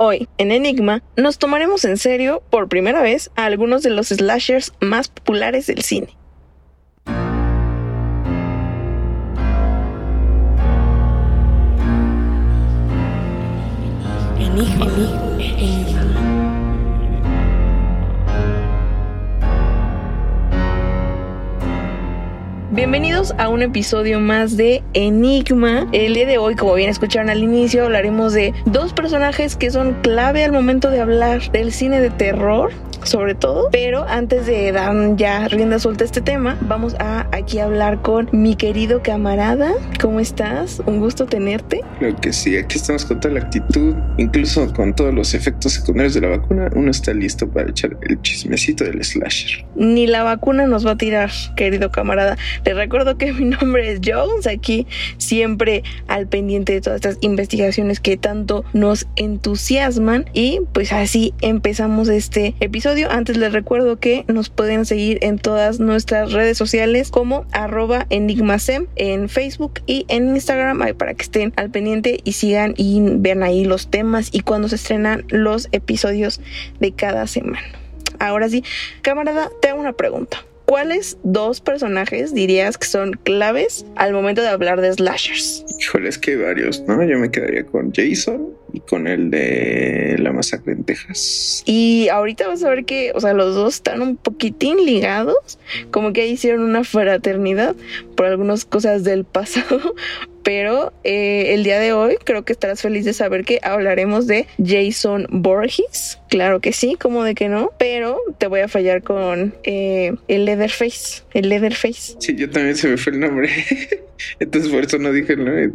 Hoy, en Enigma, nos tomaremos en serio, por primera vez, a algunos de los slashers más populares del cine. Enigma. Bienvenidos a un episodio más de Enigma. El día de hoy, como bien escucharon al inicio, hablaremos de dos personajes que son clave al momento de hablar del cine de terror sobre todo. Pero antes de dar ya rienda suelta a este tema, vamos a aquí hablar con mi querido camarada. ¿Cómo estás? Un gusto tenerte. Creo que sí, aquí estamos con toda la actitud, incluso con todos los efectos secundarios de la vacuna. Uno está listo para echar el chismecito del slasher. Ni la vacuna nos va a tirar, querido camarada. Te recuerdo que mi nombre es Jones, aquí siempre al pendiente de todas estas investigaciones que tanto nos entusiasman. Y pues así empezamos este episodio antes les recuerdo que nos pueden seguir en todas nuestras redes sociales como arroba enigmasem en Facebook y en Instagram para que estén al pendiente y sigan y vean ahí los temas y cuando se estrenan los episodios de cada semana. Ahora sí, camarada, te hago una pregunta. ¿Cuáles dos personajes dirías que son claves al momento de hablar de slashers? Híjole, es que hay varios, ¿no? Yo me quedaría con Jason con el de la masacre en Texas. Y ahorita vas a ver que, o sea, los dos están un poquitín ligados, como que hicieron una fraternidad por algunas cosas del pasado, pero eh, el día de hoy creo que estarás feliz de saber que hablaremos de Jason Borges. Claro que sí, como de que no, pero te voy a fallar con eh, el Leatherface. El Leatherface. Sí, yo también se me fue el nombre. Entonces por eso no dije el nombre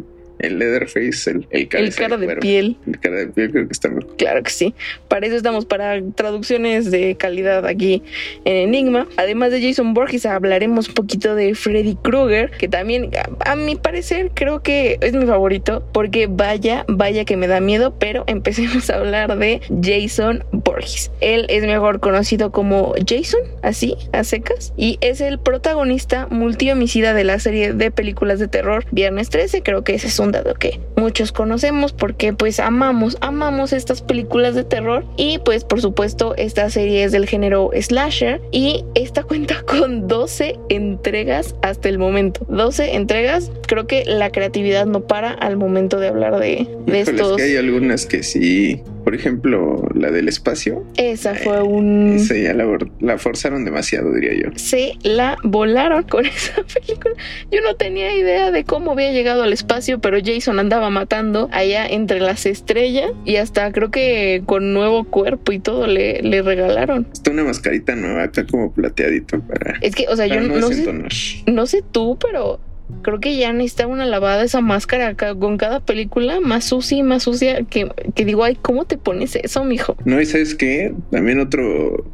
el Leatherface, el, el, cara de piel. El cara de piel creo que está mejor. Claro que sí. Para eso estamos, para traducciones de calidad aquí en Enigma. Además de Jason Borges, hablaremos un poquito de Freddy Krueger, que también, a, mi parecer, creo que es mi favorito, porque vaya, vaya que me da miedo, pero empecemos a hablar de Jason Borges. Él es mejor conocido como Jason, así, a secas, y es el protagonista multi-homicida de la serie de películas de terror Viernes 13, creo que ese es un dado que muchos conocemos porque pues amamos, amamos estas películas de terror y pues por supuesto esta serie es del género slasher y esta cuenta con 12 entregas hasta el momento. 12 entregas, creo que la creatividad no para al momento de hablar de, de estos. hay algunas que sí por ejemplo, la del espacio. Esa fue un. Esa ya la, forzaron demasiado, diría yo. Sí, la volaron con esa película. Yo no tenía idea de cómo había llegado al espacio, pero Jason andaba matando allá entre las estrellas y hasta creo que con nuevo cuerpo y todo le, le regalaron. Está una mascarita nueva, está como plateadito para. Es que, o sea, yo no, sé, no sé tú, pero creo que ya necesita una lavada esa máscara con cada película más sucia y más sucia que, que digo, ay, ¿cómo te pones eso, mijo? No, y sabes qué, también otro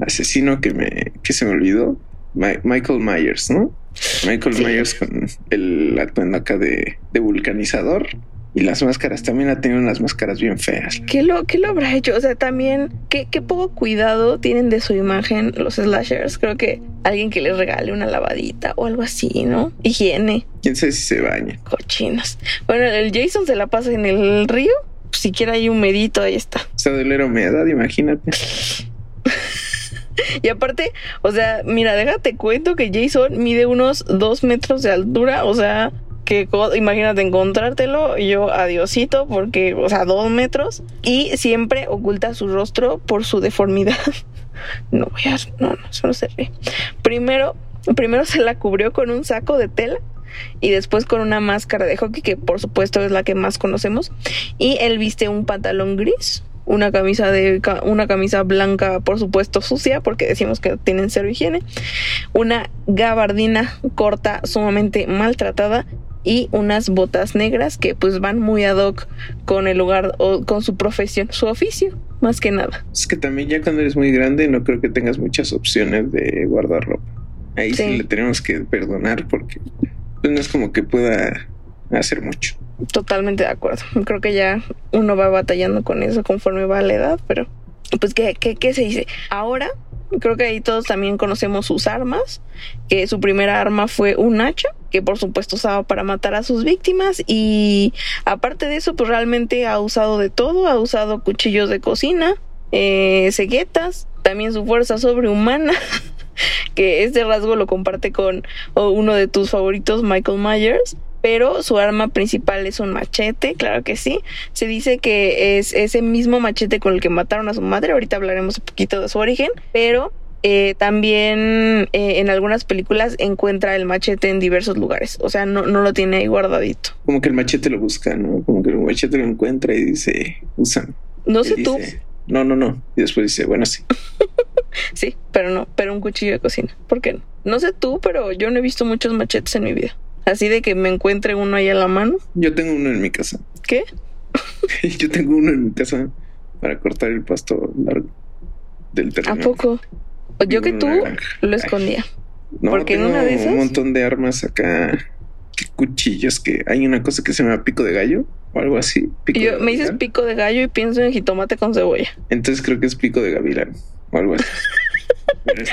asesino que me que se me olvidó, Michael Myers, ¿no? Michael Myers con el atuendo acá de, de vulcanizador. Y las máscaras también ha tenido unas máscaras bien feas. ¿Qué lo, qué lo habrá hecho? O sea, también, ¿qué, qué poco cuidado tienen de su imagen los slashers. Creo que alguien que les regale una lavadita o algo así, ¿no? Higiene. Quién sabe si se baña. Cochinos. Bueno, el Jason se la pasa en el río. Si siquiera hay un medito, ahí está. O sea, de la humedad, imagínate. Y aparte, o sea, mira, déjate cuento que Jason mide unos dos metros de altura, o sea, que imagínate encontrártelo, yo adiosito, porque, o sea, dos metros, y siempre oculta su rostro por su deformidad. no voy a, no, no, eso no se ve. Primero, primero se la cubrió con un saco de tela y después con una máscara de hockey que por supuesto es la que más conocemos y él viste un pantalón gris una camisa de una camisa blanca por supuesto sucia porque decimos que tienen cero higiene una gabardina corta sumamente maltratada y unas botas negras que pues van muy ad hoc con el lugar o con su profesión, su oficio, más que nada. Es que también ya cuando eres muy grande no creo que tengas muchas opciones de guardar ropa. Ahí sí, le tenemos que perdonar porque pues, no es como que pueda hacer mucho. Totalmente de acuerdo. Creo que ya uno va batallando con eso conforme va la edad, pero pues ¿qué, qué, qué se dice? Ahora creo que ahí todos también conocemos sus armas, que su primera arma fue un hacha que por supuesto usaba para matar a sus víctimas y aparte de eso pues realmente ha usado de todo, ha usado cuchillos de cocina, eh, ceguetas, también su fuerza sobrehumana, que este rasgo lo comparte con uno de tus favoritos, Michael Myers. Pero su arma principal es un machete, claro que sí. Se dice que es ese mismo machete con el que mataron a su madre. Ahorita hablaremos un poquito de su origen. Pero eh, también eh, en algunas películas encuentra el machete en diversos lugares. O sea, no, no lo tiene ahí guardadito. Como que el machete lo busca, ¿no? Como que el machete lo encuentra y dice, usan. No sé tú. No, no, no. Y después dice, bueno, sí. sí, pero no, pero un cuchillo de cocina. ¿Por qué no? No sé tú, pero yo no he visto muchos machetes en mi vida. Así de que me encuentre uno ahí a la mano. Yo tengo uno en mi casa. ¿Qué? yo tengo uno en mi casa para cortar el pasto largo del terreno. ¿A poco? Yo que tú lo escondía. No, Porque en una de esas. Un montón de armas acá, cuchillos que hay una cosa que se llama pico de gallo o algo así. Yo, me dices pico de gallo y pienso en jitomate con cebolla. Entonces creo que es pico de gavilán o algo así. Pero es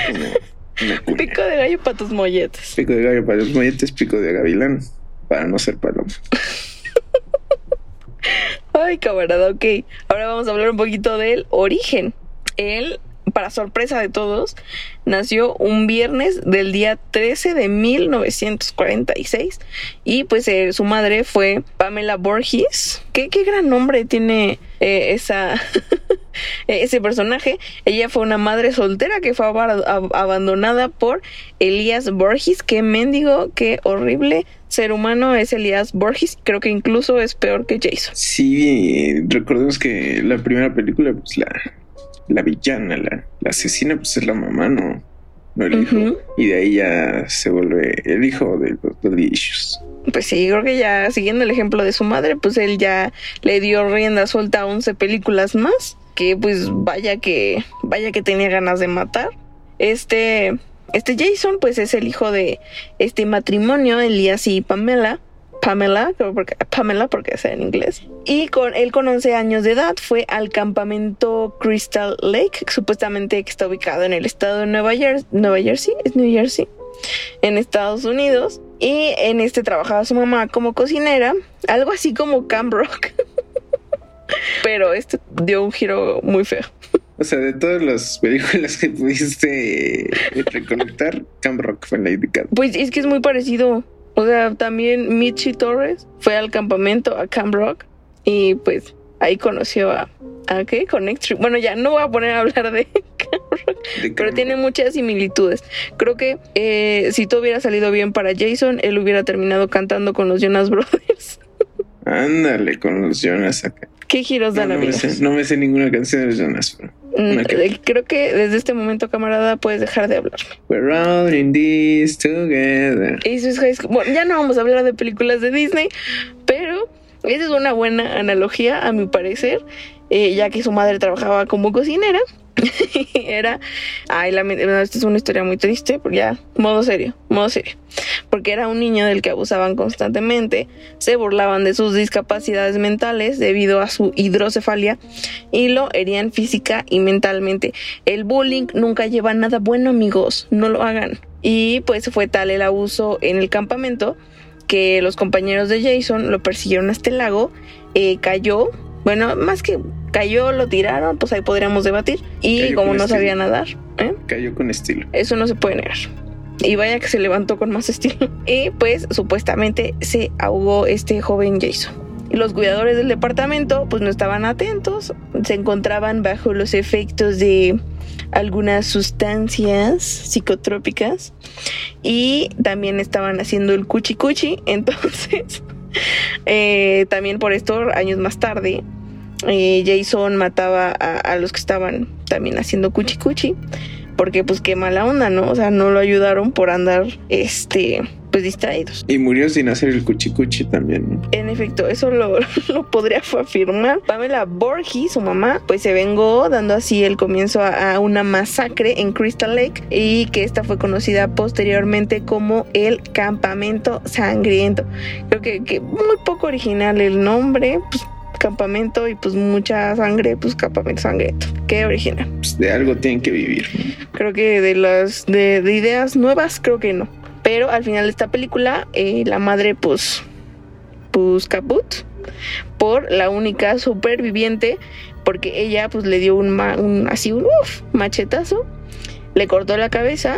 como pico de gallo para tus molletes. Pico de gallo para los molletes, pico de gavilán para no ser paloma. Ay, camarada, ok. Ahora vamos a hablar un poquito del origen. El para sorpresa de todos, nació un viernes del día 13 de 1946 y pues eh, su madre fue Pamela Borges. ¿Qué, qué gran nombre tiene eh, esa... ese personaje, ella fue una madre soltera que fue abandonada por Elías Borges. Qué mendigo, qué horrible ser humano es Elías Borges. Creo que incluso es peor que Jason. Sí, recordemos que la primera película, pues la, la villana, la, asesina, pues es la mamá, no, no el hijo. Y de ahí ya se vuelve el hijo del doctor Issues. Pues sí, creo que ya siguiendo el ejemplo de su madre, pues él ya le dio rienda suelta a 11 películas más, que pues vaya que, vaya que tenía ganas de matar. Este, este Jason, pues es el hijo de este matrimonio, Elías y Pamela, Pamela, porque, Pamela porque es en inglés. Y con él con 11 años de edad fue al campamento Crystal Lake, supuestamente que está ubicado en el estado de Nueva Jersey, Nueva Jersey, es New Jersey, en Estados Unidos. Y en este trabajaba su mamá como cocinera, algo así como Camp Rock. Pero este dio un giro muy feo. O sea, de todas las películas que pudiste recolectar, Camp Rock fue la indicada. Pues es que es muy parecido. O sea, también Michi Torres fue al campamento a Camp Rock y pues ahí conoció a, ¿a qué? Connect Bueno, ya no voy a poner a hablar de Camp Rock, pero tiene muchas similitudes. Creo que eh, si todo hubiera salido bien para Jason, él hubiera terminado cantando con los Jonas Brothers. Ándale, con los Jonas acá. ¿Qué giros dan, no, no me sé ninguna canción de los Jonas, pero... Mm, eh, creo que desde este momento, camarada, puedes dejar de hablarme. We're all in this together. Eso es Bueno, ya no vamos a hablar de películas de Disney, pero esa es una buena analogía, a mi parecer, eh, ya que su madre trabajaba como cocinera. era, ay, esta es una historia muy triste, porque ya, modo serio, modo serio, porque era un niño del que abusaban constantemente, se burlaban de sus discapacidades mentales debido a su hidrocefalia y lo herían física y mentalmente. El bullying nunca lleva nada bueno, amigos, no lo hagan. Y pues fue tal el abuso en el campamento que los compañeros de Jason lo persiguieron hasta el lago, eh, cayó, bueno, más que cayó, lo tiraron, pues ahí podríamos debatir. Y como no sabía nadar, ¿eh? cayó con estilo. Eso no se puede negar. Y vaya que se levantó con más estilo. Y pues supuestamente se ahogó este joven Jason. Y los cuidadores del departamento pues no estaban atentos, se encontraban bajo los efectos de algunas sustancias psicotrópicas y también estaban haciendo el cuchi cuchi. Entonces, eh, también por esto, años más tarde, eh, Jason mataba a, los que estaban también haciendo cuchi cuchi. Porque pues qué mala onda, ¿no? O sea, no lo ayudaron por andar, este, pues distraídos. Y murió sin hacer el cuchicuchi también. En efecto, eso lo, lo podría afirmar. Pamela Borges, su mamá, pues se vengó dando así el comienzo a, una masacre en Crystal Lake y que esta fue conocida posteriormente como el campamento sangriento. Creo que, que muy poco original el nombre, pues campamento y pues mucha sangre, pues campamento sangriento. Qué original. Pues de algo tienen que vivir. Creo que de las de, ideas nuevas, creo que no. Pero al final de esta película, eh, la madre, pues, pues caput por la única superviviente, porque ella, pues, le dio un, un así un machetazo, le cortó la cabeza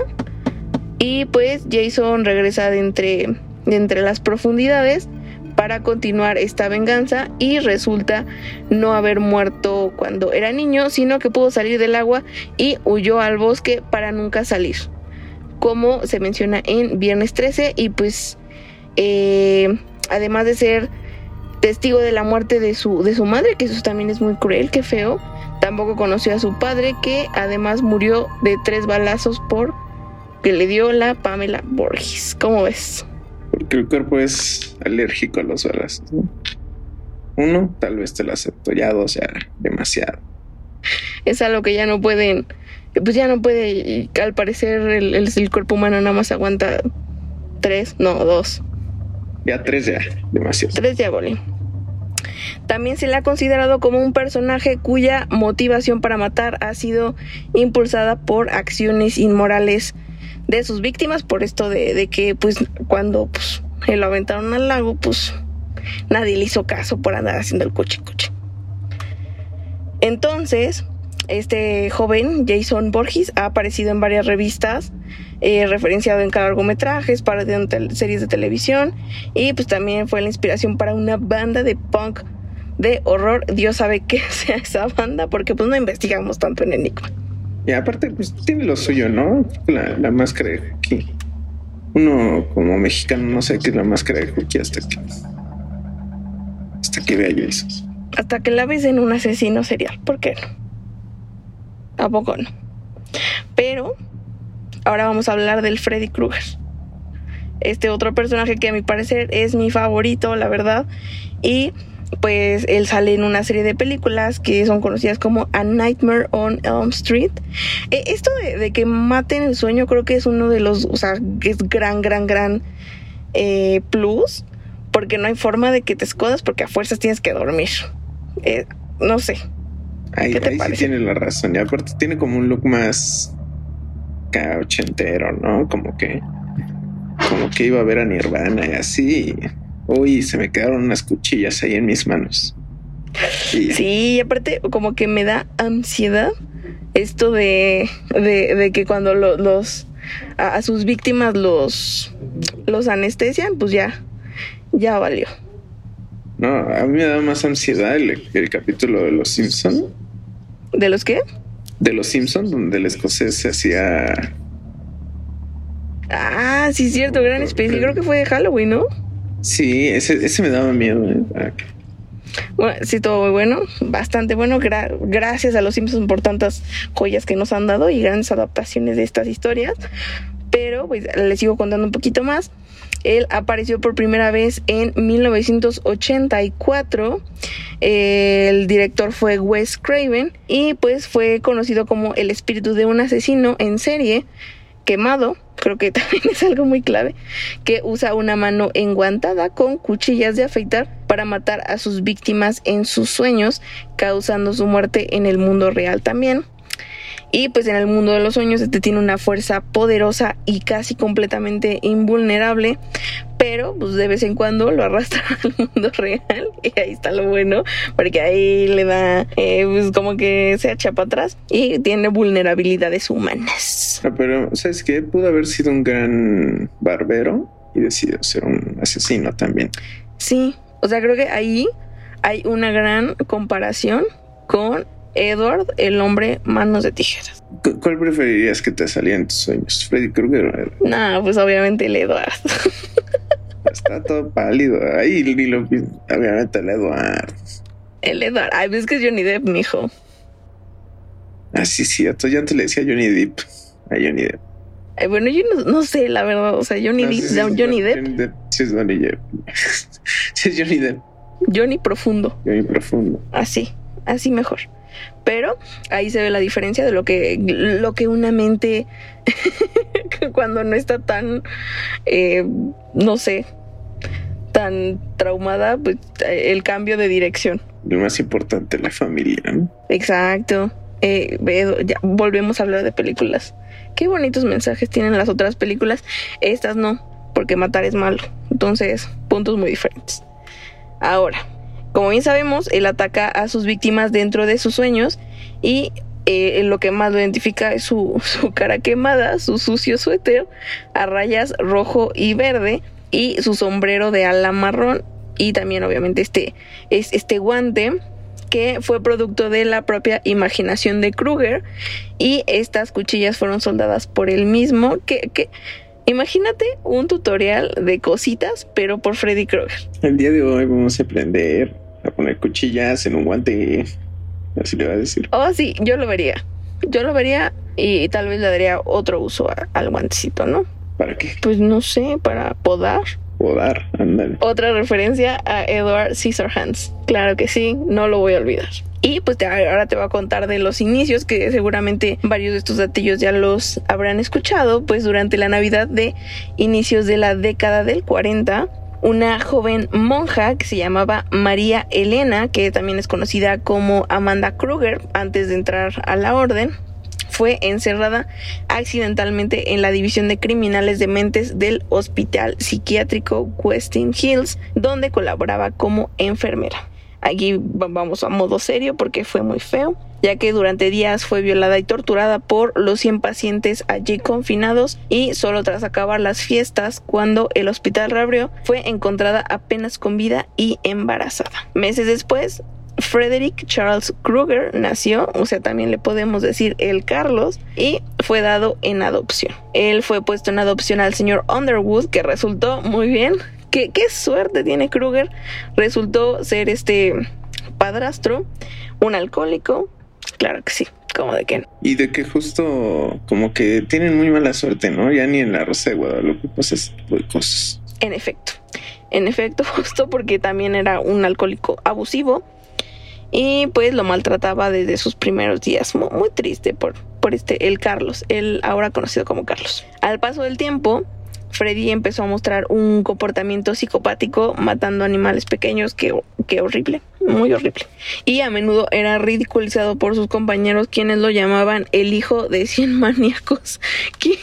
y pues Jason regresa de entre, de entre las profundidades para continuar esta venganza y resulta no haber muerto cuando era niño, sino que pudo salir del agua y huyó al bosque para nunca salir, como se menciona en Viernes 13 y pues eh, además de ser testigo de la muerte de su, de su madre, que eso también es muy cruel, que feo, tampoco conoció a su padre, que además murió de tres balazos por que le dio la Pamela Borges. ¿Cómo ves? Porque el cuerpo es alérgico a los balazos. Uno, tal vez te lo acepto, ya dos, ya demasiado. Es algo que ya no pueden, pues ya no puede, al parecer el, el, cuerpo humano nada más aguanta tres, no, dos. Ya tres ya, demasiado. Tres ya. También se le ha considerado como un personaje cuya motivación para matar ha sido impulsada por acciones inmorales de sus víctimas por esto de, que pues cuando pues lo aventaron al lago pues nadie le hizo caso por andar haciendo el coche coche. Entonces, este joven, Jason Borges, ha aparecido en varias revistas, eh, referenciado en largometrajes, para series de televisión y pues también fue la inspiración para una banda de punk de horror. Dios sabe qué sea esa banda porque pues no investigamos tanto en Enigma. Y aparte, pues tiene lo suyo, ¿no? La, máscara de Juki. Uno como mexicano no sé qué es la máscara de Juki hasta que hasta que vea eso. Hasta que la ves en un asesino serial. ¿Por qué no? Tampoco no. Pero ahora vamos a hablar del Freddy Krueger. Este otro personaje que a mi parecer es mi favorito, la verdad. Y pues él sale en una serie de películas que son conocidas como A Nightmare on Elm Street. E, esto de, que maten el sueño creo que es uno de los, o sea, es gran, gran, gran eh, plus, porque no hay forma de que te escodas porque a fuerzas tienes que dormir. Eh, no sé. Ahí, ¿Qué te sí tiene la razón. Y aparte tiene como un look más ochentero, ¿no? Como que, como que iba a ver a Nirvana y así. Uy, se me quedaron unas cuchillas ahí en mis manos. Sí, aparte como que me da ansiedad esto de, de, que cuando los a, sus víctimas los los anestesian, pues ya ya valió. No, a mí me da más ansiedad el, capítulo de los Simpson. ¿De los qué? De los Simpson, donde el escocés se hacía. Ah, sí, cierto, gran especie. Creo que fue de Halloween, ¿no? Sí, ese, ese me daba miedo. Eh. Bueno, sí, todo muy bueno, bastante bueno. gracias a los Simpsons por tantas joyas que nos han dado y grandes adaptaciones de estas historias. Pero pues les sigo contando un poquito más. Él apareció por primera vez en 1984. el director fue Wes Craven y pues fue conocido como el espíritu de un asesino en serie quemado creo que también es algo muy clave, que usa una mano enguantada con cuchillas de afeitar para matar a sus víctimas en sus sueños, causando su muerte en el mundo real también. Y pues en el mundo de los sueños este tiene una fuerza poderosa y casi completamente invulnerable, pero pues de vez en cuando lo arrastra al mundo real y ahí está lo bueno, porque ahí le da eh, pues como que se echa para atrás y tiene vulnerabilidades humanas. Ah, pero ¿sabes qué? Pudo haber sido un gran barbero y decidió ser un asesino también. Sí, o sea, creo que ahí hay una gran comparación con Edward, el hombre manos de tijeras. ¿Cuál preferirías que te salía en tus sueños? ¿Freddy Krueger o No, pues obviamente el Edward. Está todo pálido. Ahí ni lo obviamente el Edward. El Edward. Ay, ves que es Johnny Depp, mijo. Ah, sí, cierto. Yo antes le decía Johnny Depp. A Johnny Depp. Ay, bueno, yo no, sé, la verdad. O sea, Johnny Depp. Johnny, Depp. Johnny Depp. Sí, es Johnny Depp. sí, es Johnny Depp. Johnny Profundo. Johnny Profundo. Así. Así mejor. Pero ahí se ve la diferencia de lo que, lo que una mente cuando no está tan, eh, no sé, tan traumada, pues el cambio de dirección. Lo más importante, la familia, ¿no? Exacto. eh, ya volvemos a hablar de películas. Qué bonitos mensajes tienen las otras películas. Estas no, porque matar es malo. Entonces, puntos muy diferentes. Ahora, como bien sabemos, él ataca a sus víctimas dentro de sus sueños y eh, lo que más lo identifica es su, su, cara quemada, su sucio suéter a rayas rojo y verde y su sombrero de ala marrón y también obviamente este, es este guante que fue producto de la propia imaginación de Kruger y estas cuchillas fueron soldadas por él mismo. Que, que imagínate un tutorial de cositas pero por Freddy Krueger. El día de hoy vamos a aprender a poner cuchillas en un guante así le va a decir. Oh sí yo lo vería. Yo lo vería y tal vez le daría otro uso al guantecito no ¿para qué? pues no sé para podar Otra referencia a Edward Scissorhands. Claro que sí, no lo voy a olvidar. Y pues ahora te voy a contar de los inicios, que seguramente varios de estos datillos ya los habrán escuchado, pues durante la Navidad de inicios de la década del 40, una joven monja que se llamaba María Elena, que también es conocida como Amanda Kruger antes de entrar a la orden, fue encerrada accidentalmente en la división de criminales de mentes del Hospital Psiquiátrico Westin Hills, donde colaboraba como enfermera. Aquí vamos a modo serio porque fue muy feo, ya que durante días fue violada y torturada por los 100 pacientes allí confinados y solo tras acabar las fiestas, cuando el hospital reabrió, fue encontrada apenas con vida y embarazada. Meses después, Frederick Charles Kruger nació, o sea, también le podemos decir el Carlos, y fue dado en adopción. Él fue puesto en adopción al señor Underwood, que resultó muy bien. ¿Qué, qué suerte tiene Kruger? Resultó ser este padrastro, un alcohólico. Claro que sí, como de que Y de que justo como que tienen muy mala suerte, ¿no? Ya ni en la Rosa de Guadalupe pues ese tipo de cosas. En efecto, en efecto, justo porque también era un alcohólico abusivo y pues lo maltrataba desde sus primeros días. Muy, triste por, por este, el Carlos, el ahora conocido como Carlos. Al paso del tiempo, Freddy empezó a mostrar un comportamiento psicopático matando animales pequeños que, que horrible muy horrible. Y a menudo era ridiculizado por sus compañeros quienes lo llamaban el hijo de 100 maníacos. ¿Qué,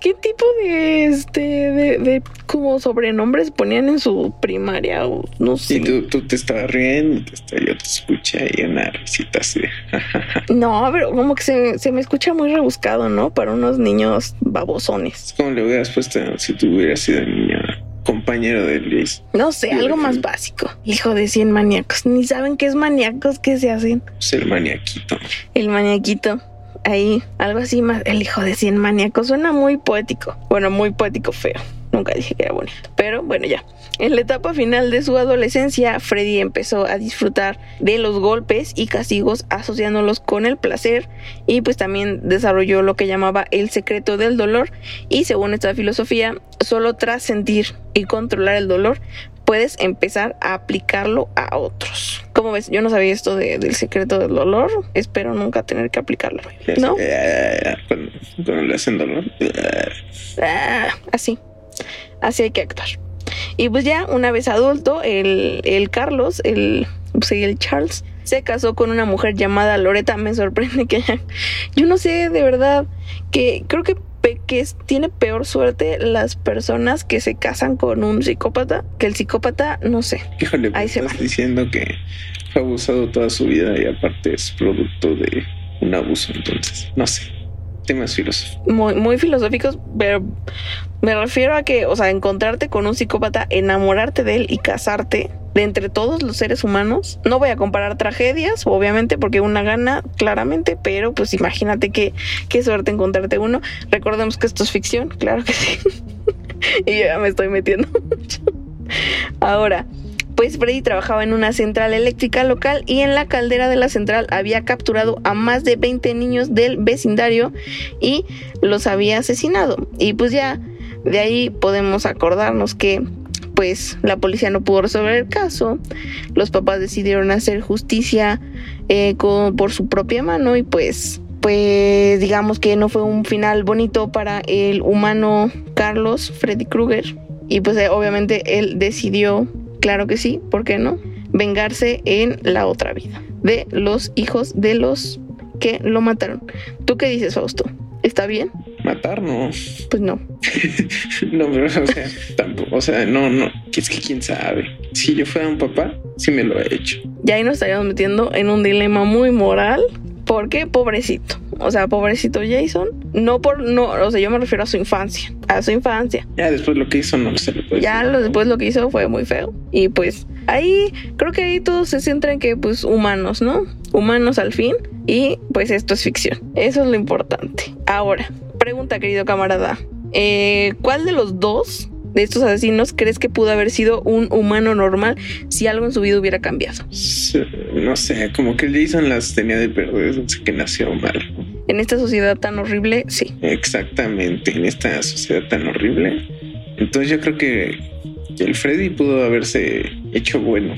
qué tipo de, este, de, como sobrenombres ponían en su primaria? O no sé. Y tú, tú te estabas riendo, yo te escuché ahí una risita así. no, pero como que se, se, me escucha muy rebuscado, ¿no? Para unos niños babosones. ¿Cómo le hubieras puesto si tú hubieras sido niño? compañero de Luis. No sé, algo más básico. Hijo de 100 maníacos. Ni saben qué es maníacos que se hacen. Es el maniaquito. El maniaquito. Ahí, algo así más. El hijo de 100 maníacos. Suena muy poético. Bueno, muy poético feo. Nunca dije que era bonito. Pero bueno, ya. En la etapa final de su adolescencia, Freddy empezó a disfrutar de los golpes y castigos asociándolos con el placer y pues también desarrolló lo que llamaba el secreto del dolor y según esta filosofía, solo tras sentir y controlar el dolor puedes empezar a aplicarlo a otros. ¿Cómo ves? Yo no sabía esto del secreto del dolor. Espero nunca tener que aplicarlo. ¿No? Cuando, le hacen dolor. Ah, así. Así hay que actuar. Y pues ya una vez adulto, el, el Carlos, el, pues el Charles, se casó con una mujer llamada Loreta. Me sorprende que haya... Yo no sé de verdad que creo que que tiene peor suerte las personas que se casan con un psicópata que el psicópata, no sé. Híjole, ahí se estás diciendo que fue abusado toda su vida y aparte es producto de un abuso, entonces, no sé temas filosóficos. Muy, muy filosóficos, pero me refiero a que, o sea, encontrarte con un psicópata, enamorarte de él y casarte de entre todos los seres humanos. No voy a comparar tragedias, obviamente, porque una gana, claramente, pero pues imagínate qué, suerte encontrarte uno. Recordemos que esto es ficción, claro que sí. y ya me estoy metiendo mucho. Ahora, pues Freddy trabajaba en una central eléctrica local y en la caldera de la central había capturado a más de 20 niños del vecindario y los había asesinado. Y pues ya de ahí podemos acordarnos que pues la policía no pudo resolver el caso, los papás decidieron hacer justicia eh, por su propia mano y pues pues digamos que no fue un final bonito para el humano Carlos Freddy Krueger y pues eh, obviamente él decidió Claro que sí, ¿por qué no? Vengarse en la otra vida de los hijos de los que lo mataron. ¿Tú qué dices, Fausto? ¿Está bien? Matar, no. Pues no. no, pero, o sea, tampoco, o sea, no, no, es que quién sabe. Si yo fuera un papá, sí me lo he hecho. Ya ahí nos estaríamos metiendo en un dilema muy moral, porque pobrecito. O sea, pobrecito Jason. No por, no, o sea, yo me refiero a su infancia. A su infancia. Ya después lo que hizo no se le puede Ya decir. lo, después lo que hizo fue muy feo. Y pues ahí, creo que ahí todo se centra en que, pues, humanos, ¿no? Humanos al fin. Y pues esto es ficción. Eso es lo importante. Ahora, pregunta, querido camarada. Eh, ¿Cuál de los dos de estos asesinos crees que pudo haber sido un humano normal si algo en su vida hubiera cambiado? No sé, como que Jason las tenía de perder desde que nació mal. En esta sociedad tan horrible, sí. Exactamente, en esta sociedad tan horrible. Entonces yo creo que el Freddy pudo haberse hecho bueno.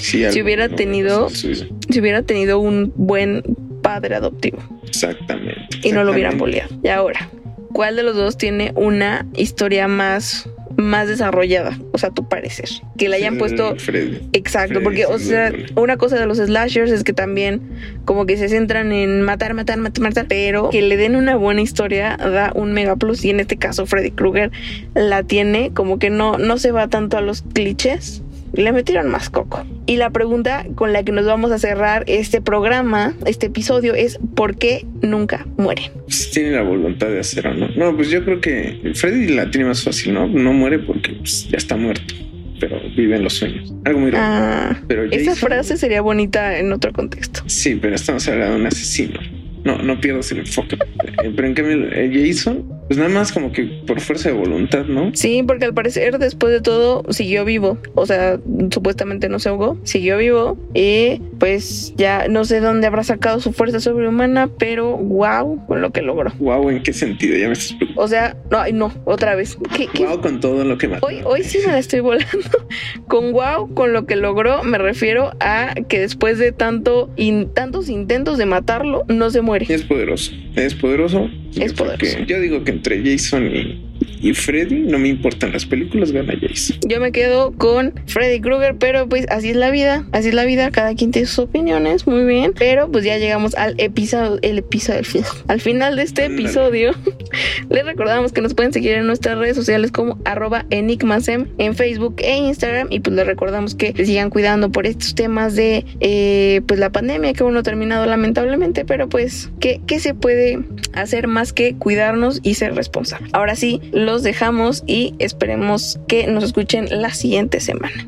Si, algo hubiera no tenido-. Si hubiera tenido un buen padre adoptivo Exactamente. y no lo hubieran exactamente. boleado. Y ahora, ¿cuál de los dos tiene una historia más, más desarrollada? O sea, a tu parecer. Que le hayan puesto Freddy. Exacto, Freddy, porque, o sea, una cosa de los slashers es que también como que se centran en matar, matar, matar, matar, pero que le den una buena historia da un mega plus y en este caso Freddy Krueger la tiene, como que no, no se va tanto a los clichés. Le metieron más coco. Y la pregunta con la que nos vamos a cerrar este programa, este episodio, es ¿por qué nunca mueren? Pues tiene la voluntad de hacerlo, ¿no? No, pues yo creo que Freddy la tiene más fácil, ¿no? No muere porque pues, ya está muerto, pero vive en los sueños. Algo muy raro. Ah, pero esa Jason- frase sería bonita en otro contexto. Sí, pero estamos hablando de un asesino. No, no pierdas el enfoque. Eh, Pero en cambio, el Jason, pues nada más como que por fuerza de voluntad, ¿no? Sí, porque al parecer después de todo siguió vivo. O sea, supuestamente no se ahogó, siguió vivo. Y pues ya no sé dónde habrá sacado su fuerza sobrehumana, pero wow con lo que logró. Wow, ¿en qué sentido? Ya me estás. O sea, no, no, otra vez. ¿Qué, qué? Wow con todo lo que mató. Hoy, hoy sí me la estoy volando. Con wow, con lo que logró, me refiero a que después de tanto in- tantos intentos de matarlo, no se muere. Es poderoso. Es poderoso. Es Yo creo poderoso. que- yo digo que entre Jason y, y Freddy, no me importan las películas, gana Jason. Yo me quedo con Freddy Krueger, pero pues así es la vida, así es la vida, cada quien tiene sus opiniones, muy bien. Pero pues ya llegamos al episodio, el episodio, al final de este episodio. Les recordamos que nos pueden seguir en nuestras redes sociales como arroba enigmasem en Facebook e Instagram. Y pues les recordamos que se sigan cuidando por estos temas de eh, pues la pandemia que aún no ha terminado lamentablemente. Pero pues, ¿qué, ¿qué se puede hacer más que cuidarnos y ser responsables? Ahora sí, los dejamos y esperemos que nos escuchen la siguiente semana.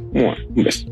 Un beso.